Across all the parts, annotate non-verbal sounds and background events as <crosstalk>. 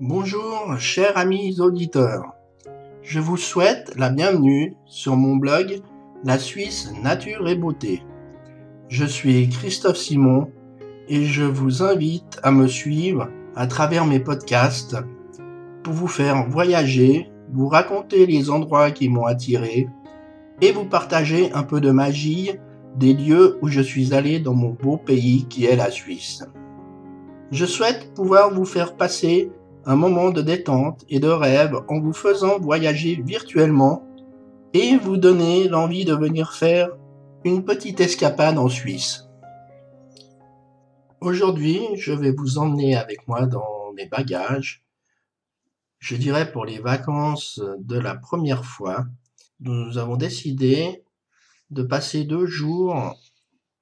Bonjour, chers amis auditeurs. Je vous souhaite la bienvenue sur mon blog La Suisse Nature et Beauté. Je suis Christophe Simon et je vous invite à me suivre à travers mes podcasts pour vous faire voyager, vous raconter les endroits qui m'ont attiré et vous partager un peu de magie des lieux où je suis allé dans mon beau pays qui est la Suisse. Je souhaite pouvoir vous faire passer un moment de détente et de rêve en vous faisant voyager virtuellement et vous donner l'envie de venir faire une petite escapade en Suisse. Aujourd'hui, je vais vous emmener avec moi dans mes bagages. Je dirais pour les vacances de la première fois, nous avons décidé de passer deux jours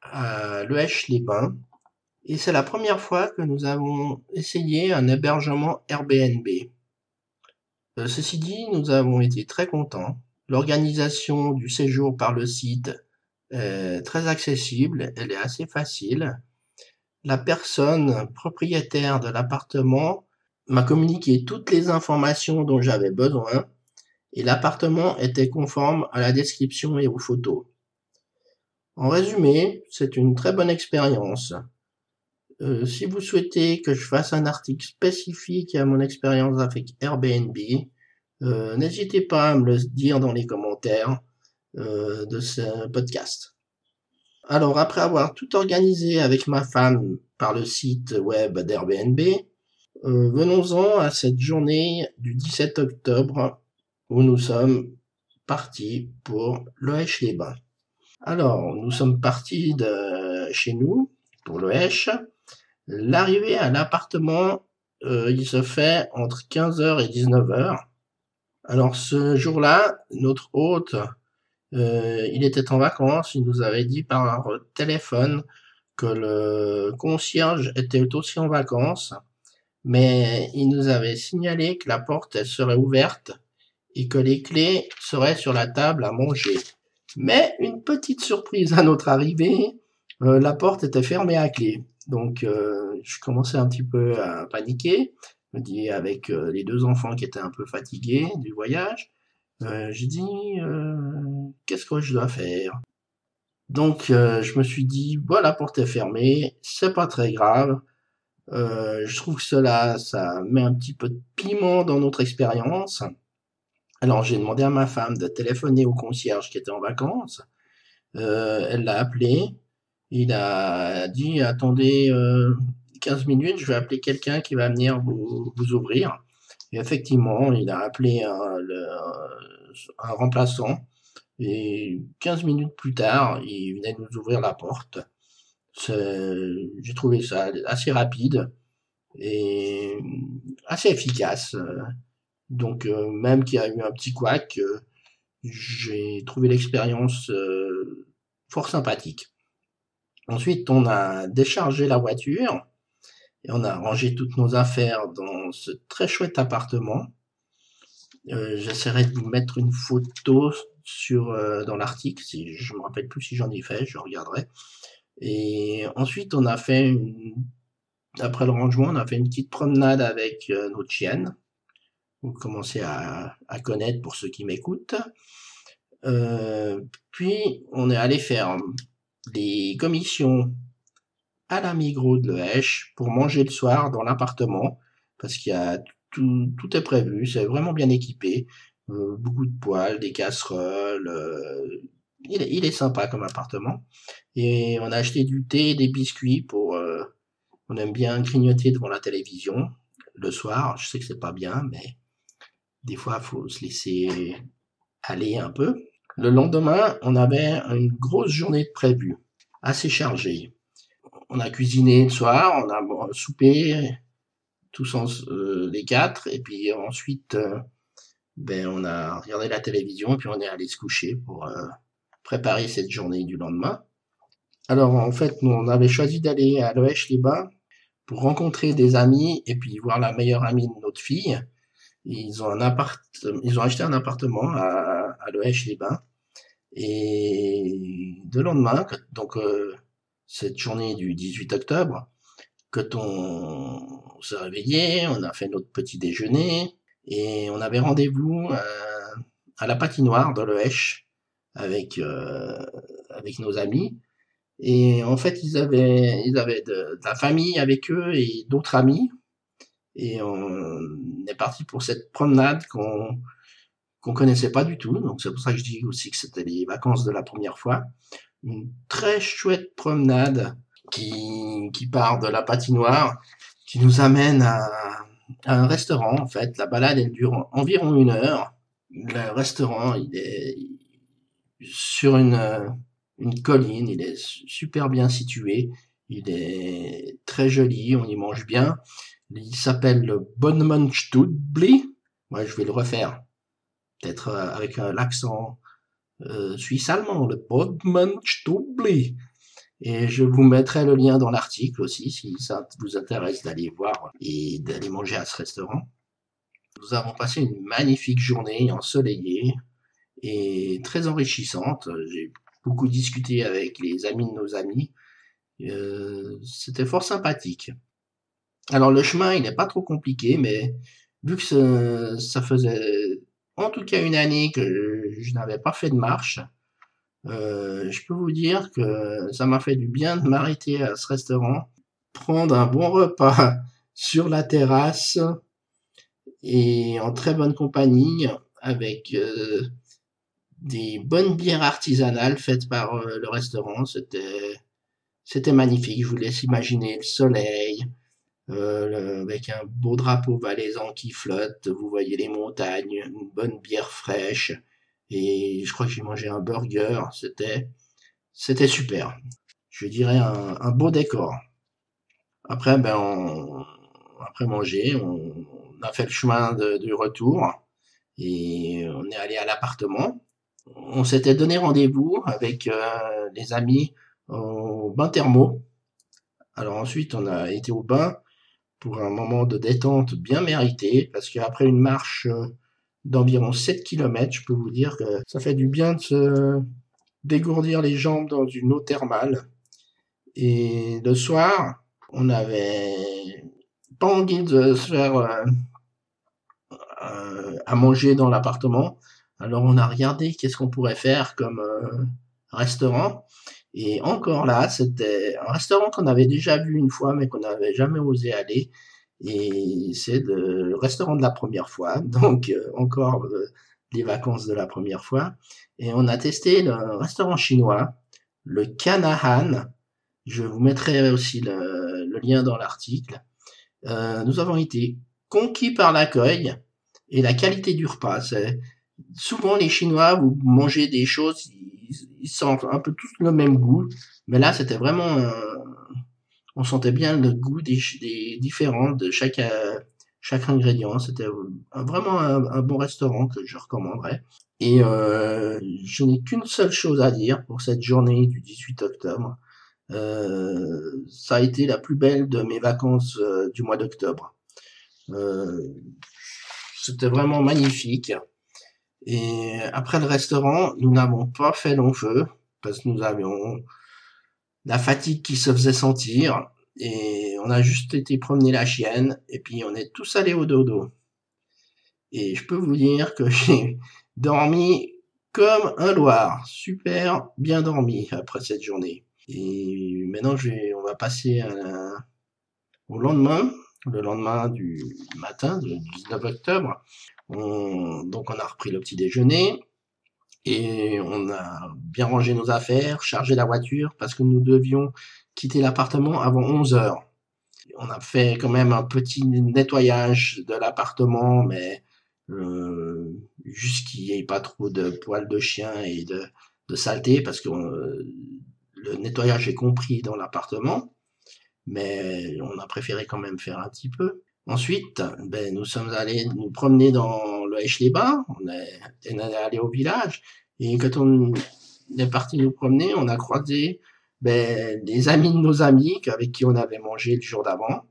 à Loèche-les-Bains. Et c'est la première fois que nous avons essayé un hébergement Airbnb. Euh, ceci dit, nous avons été très contents. L'organisation du séjour par le site est très accessible, elle est assez facile. La personne propriétaire de l'appartement m'a communiqué toutes les informations dont j'avais besoin et l'appartement était conforme à la description et aux photos. En résumé, c'est une très bonne expérience. Euh, si vous souhaitez que je fasse un article spécifique à mon expérience avec Airbnb, euh, n'hésitez pas à me le dire dans les commentaires euh, de ce podcast. Alors, après avoir tout organisé avec ma femme par le site web d'Airbnb, venons-en à cette journée du 17 octobre où nous sommes partis pour Loèche-les-Bains. Alors, nous sommes partis de chez nous pour l'Oèche. L'arrivée à l'appartement, euh, il se fait entre 15h et 19h. Alors ce jour-là, notre hôte, euh, il était en vacances, il nous avait dit par téléphone que le concierge était aussi en vacances, mais il nous avait signalé que la porte elle serait ouverte et que les clés seraient sur la table à manger. Mais une petite surprise à notre arrivée, euh, la porte était fermée à clé. Donc euh, je commençais un petit peu à paniquer. Je me dis avec euh, les deux enfants qui étaient un peu fatigués du voyage, j'ai dit qu'est-ce que je dois faire? Donc je me suis dit voilà, porte est fermée, c'est pas très grave. je trouve que cela, ça met un petit peu de piment dans notre expérience. Alors j'ai demandé à ma femme de téléphoner au concierge qui était en vacances. Euh, elle l'a appelé. Il a dit attendez 15 euh, minutes, je vais appeler quelqu'un qui va venir vous, ouvrir. Et effectivement, il a appelé un, remplaçant. Et 15 minutes plus tard, il venait nous ouvrir la porte. J'ai trouvé ça assez rapide et assez efficace. Donc euh, même qu'il y a eu un petit couac, euh, j'ai trouvé l'expérience fort sympathique. Ensuite, on a déchargé la voiture et on a rangé toutes nos affaires dans ce très chouette appartement. J'essaierai de vous mettre une photo sur dans l'article. Si je me rappelle plus si j'en ai fait, je regarderai. Et ensuite, on a fait une, après le rangement, on a fait une petite promenade avec notre chienne vous commencez à, connaître pour ceux qui m'écoutent. Euh, puis on est allé faire des commissions à la Migros de l'Esch pour manger le soir dans l'appartement parce qu'il y a tout, tout est prévu, c'est vraiment bien équipé, euh, beaucoup de poêles, des casseroles. Euh, il, est, il, est, sympa comme appartement. Et on a acheté du thé des biscuits pour. on aime bien grignoter devant la télévision le soir. Je sais que c'est pas bien, mais des fois, faut se laisser aller un peu. Le lendemain, on avait une grosse journée de prévue, assez chargée. On a cuisiné le soir, on a soupé, tous euh, les quatre, et puis ensuite, euh, ben, on a regardé la télévision, et puis on est allé se coucher pour euh, préparer cette journée du lendemain. Alors, en fait, nous, on avait choisi d'aller à Loèche-les-Bains pour rencontrer des amis et puis voir la meilleure amie de notre fille. Ils ont un appart, ils ont acheté un appartement à, à les bains Et de lendemain, donc euh, cette journée du 18 octobre, quand on s'est réveillé, on a fait notre petit déjeuner et on avait rendez-vous euh, à la patinoire de l'Oesch avec euh, avec nos amis. Et en fait, ils avaient ils avaient de, la famille avec eux et d'autres amis. Et on est parti pour cette promenade qu'on qu'on connaissait pas du tout. Donc c'est pour ça que je dis aussi que c'était les vacances de la première fois. Une très chouette promenade qui, qui part de la patinoire, qui nous amène à, un restaurant. En fait, la balade elle dure environ une heure. Le restaurant, il est sur une, une colline, il est super bien situé, il est très joli, on y mange bien. Il s'appelle le Bonmonstudbli. Moi, je vais le refaire peut-être euh, avec l'accent euh, suisse-allemand, le Bodmanstubli. Et je vous mettrai le lien dans l'article aussi si ça vous intéresse d'aller voir et d'aller manger à ce restaurant. Nous avons passé une magnifique journée ensoleillée et très enrichissante. J'ai beaucoup discuté avec les amis de nos amis. Euh, C'était fort sympathique. Alors le chemin, il n'est pas trop compliqué, mais vu que ça faisait en tout cas une année que je n'avais pas fait de marche. Euh, je peux vous dire que ça m'a fait du bien de m'arrêter à ce restaurant, prendre un bon repas <laughs> sur la terrasse et en très bonne compagnie avec euh, des bonnes bières artisanales faites par euh, le restaurant. C'était c'était magnifique. Je vous laisse imaginer le soleil, euh, avec un beau drapeau valaisan qui flotte, vous voyez les montagnes, une bonne bière fraîche, et je crois que j'ai mangé un burger, c'était, c'était super. Je dirais un, beau décor. Après, ben, on, après manger, on, a fait le chemin de, du retour, et on est allé à l'appartement. On s'était donné rendez-vous avec euh, les amis au bain thermo. Alors ensuite, on a été au bain pour un moment de détente bien mérité, parce qu'après une marche euh, d'environ 7 km, je peux vous dire que ça fait du bien de se dégourdir les jambes dans une eau thermale. Et le soir, on avait pas envie de se faire euh, euh, à manger dans l'appartement. Alors on a regardé qu'est-ce qu'on pourrait faire comme restaurant. Et encore là, c'était un restaurant qu'on avait déjà vu une fois, mais qu'on n'avait jamais osé aller. Et c'est le restaurant de la première fois, <laughs> donc euh, encore euh, les vacances de la première fois. Et on a testé le restaurant chinois, le Kanahan. Je vous mettrai aussi le, lien dans l'article. Euh, nous avons été conquis par l'accueil et la qualité du repas. Souvent les Chinois, vous mangez des choses, ils sentent un peu tous le même goût, mais là c'était vraiment, on sentait bien le goût des, différents de chaque euh, chaque ingrédient. C'était vraiment un, bon restaurant que je recommanderais. Et euh, je n'ai qu'une seule chose à dire pour cette journée du 18 octobre. Euh, ça a été la plus belle de mes vacances euh, du mois d'octobre. Euh, c'était vraiment magnifique. Et après le restaurant, nous n'avons pas fait long feu parce que nous avions la fatigue qui se faisait sentir et on a juste été promener la chienne et puis on est tous allés au dodo. Et je peux vous dire que <laughs> j'ai dormi comme un loir, super bien dormi après cette journée. Et maintenant, je on va passer au lendemain, le lendemain du matin, du 19 octobre. Donc on a repris le petit déjeuner et on a bien rangé nos affaires, chargé la voiture parce que nous devions quitter l'appartement avant 11 heures. On a fait quand même un petit nettoyage de l'appartement, mais euh, juste qu'il n'y ait pas trop de poils de chien et de, de saleté parce que euh, le nettoyage est compris dans l'appartement, mais on a préféré quand même faire un petit peu. Ensuite, ben, nous sommes allés nous promener dans le bains on est, on est allé au village, et quand on est parti nous promener, on a croisé ben, des amis de nos amis avec qui on avait mangé le jour d'avant.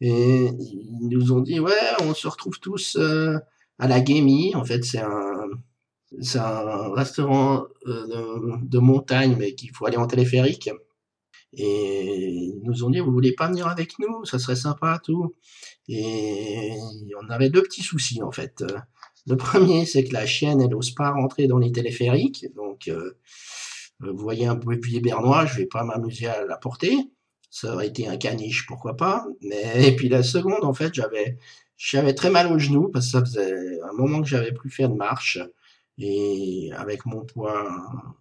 Et ils nous ont dit, ouais, on se retrouve tous euh, à la Gamey. En fait, c'est un, c'est un restaurant euh, de, de, montagne, mais qu'il faut aller en téléphérique. Et ils nous ont dit, vous voulez pas venir avec nous? Ça serait sympa, tout. Et on avait deux petits soucis, en fait. Le premier, c'est que la chienne, elle n'ose pas rentrer dans les téléphériques. Donc, euh, vous voyez un pied bernois, je vais pas m'amuser à la porter. Ça aurait été un caniche, pourquoi pas. Mais, <laughs> et puis la seconde, en fait, j'avais, j'avais très mal au genou parce que ça faisait un moment que j'avais plus fait de marche. Et avec mon poids,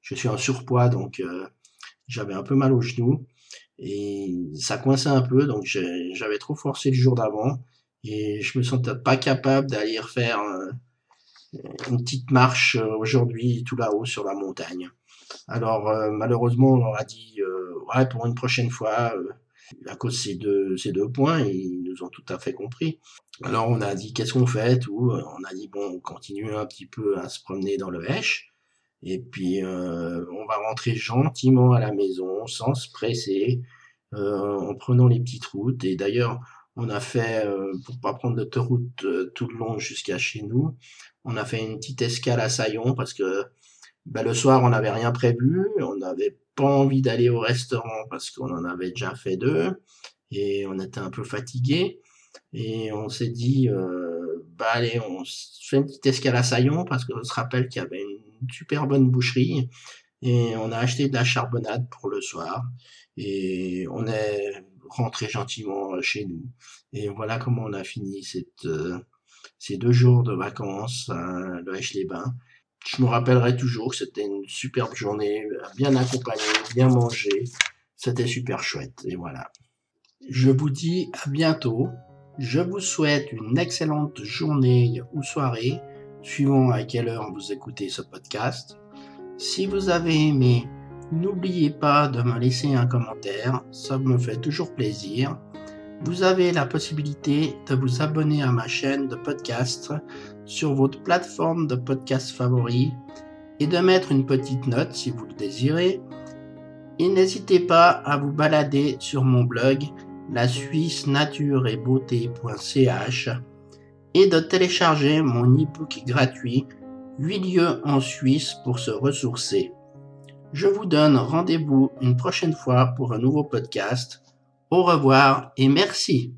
je suis en surpoids, donc euh, j'avais un peu mal au genou. Et ça coinçait un peu, donc j'avais trop forcé le jour d'avant. Et je me sentais pas capable d'aller refaire euh, une petite marche euh, aujourd'hui tout là-haut sur la montagne. Alors malheureusement, on leur a dit, ouais, pour une prochaine fois, à cause de ces deux, ces deux points, ils nous ont tout à fait compris. Alors on a dit qu'est-ce qu'on fait tout? On a dit bon, on continue un petit peu à se promener dans le Hesh. Et puis euh, on va rentrer gentiment à la maison, sans se presser, euh, en prenant les petites routes. Et d'ailleurs, on a fait, euh, pour pas prendre l'autoroute euh, tout le long jusqu'à chez nous, on a fait une petite escale à Saillon parce que ben, le soir on n'avait rien prévu, on n'avait pas envie d'aller au restaurant parce qu'on en avait déjà fait deux. Et on était un peu fatigué et on s'est dit bah allez on fait une petite escale à Saillon parce qu'on se rappelle qu'il y avait super bonne boucherie et on a acheté de la charbonnade pour le soir et on est rentré gentiment chez nous et voilà comment on a fini euh, ces deux jours de vacances à le les bains je me rappellerai toujours que c'était une superbe journée, bien accompagnée, bien mangée. C'était super chouette. Et voilà. Je vous dis à bientôt. Je vous souhaite une excellente journée ou soirée, suivant à quelle heure vous écoutez ce podcast. Si vous avez aimé, n'oubliez pas de me laisser un commentaire, ça me fait toujours plaisir. Vous avez la possibilité de vous abonner à ma chaîne de podcast sur votre plateforme de podcast favori et de mettre une petite note si vous le désirez. Et n'hésitez pas à vous balader sur mon blog la Suisse nature et beauté.ch et de télécharger mon e-book gratuit 8 lieux en Suisse pour se ressourcer. Je vous donne rendez-vous une prochaine fois pour un nouveau podcast. Au revoir et merci.